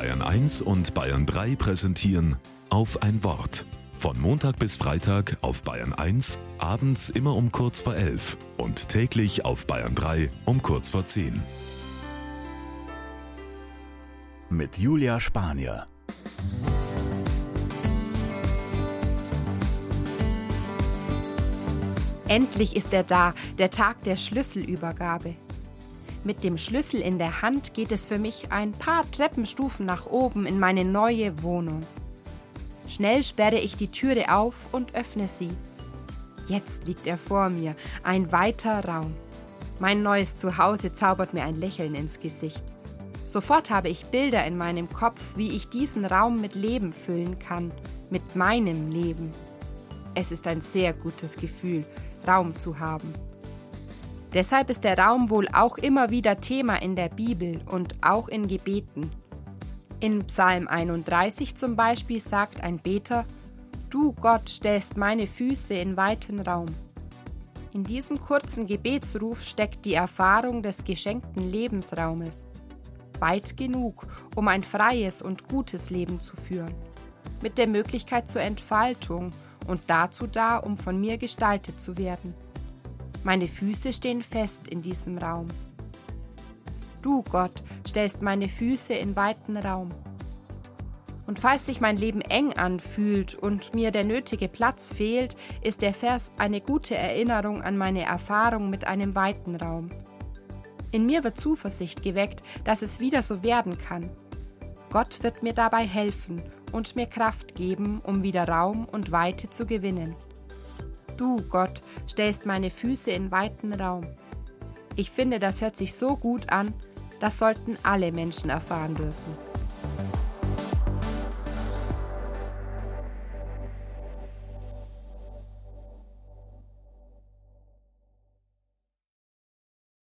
Bayern 1 und Bayern 3 präsentieren auf ein Wort. Von Montag bis Freitag auf Bayern 1, abends immer um kurz vor 11 und täglich auf Bayern 3 um kurz vor 10. Mit Julia Spanier. Endlich ist er da, der Tag der Schlüsselübergabe. Mit dem Schlüssel in der Hand geht es für mich ein paar Treppenstufen nach oben in meine neue Wohnung. Schnell sperre ich die Türe auf und öffne sie. Jetzt liegt er vor mir, ein weiter Raum. Mein neues Zuhause zaubert mir ein Lächeln ins Gesicht. Sofort habe ich Bilder in meinem Kopf, wie ich diesen Raum mit Leben füllen kann, mit meinem Leben. Es ist ein sehr gutes Gefühl, Raum zu haben. Deshalb ist der Raum wohl auch immer wieder Thema in der Bibel und auch in Gebeten. In Psalm 31 zum Beispiel sagt ein Beter, Du Gott stellst meine Füße in weiten Raum. In diesem kurzen Gebetsruf steckt die Erfahrung des geschenkten Lebensraumes. Weit genug, um ein freies und gutes Leben zu führen. Mit der Möglichkeit zur Entfaltung und dazu da, um von mir gestaltet zu werden. Meine Füße stehen fest in diesem Raum. Du, Gott, stellst meine Füße in weiten Raum. Und falls sich mein Leben eng anfühlt und mir der nötige Platz fehlt, ist der Vers eine gute Erinnerung an meine Erfahrung mit einem weiten Raum. In mir wird Zuversicht geweckt, dass es wieder so werden kann. Gott wird mir dabei helfen und mir Kraft geben, um wieder Raum und Weite zu gewinnen. Du, Gott, stellst meine Füße in weiten Raum. Ich finde, das hört sich so gut an, das sollten alle Menschen erfahren dürfen.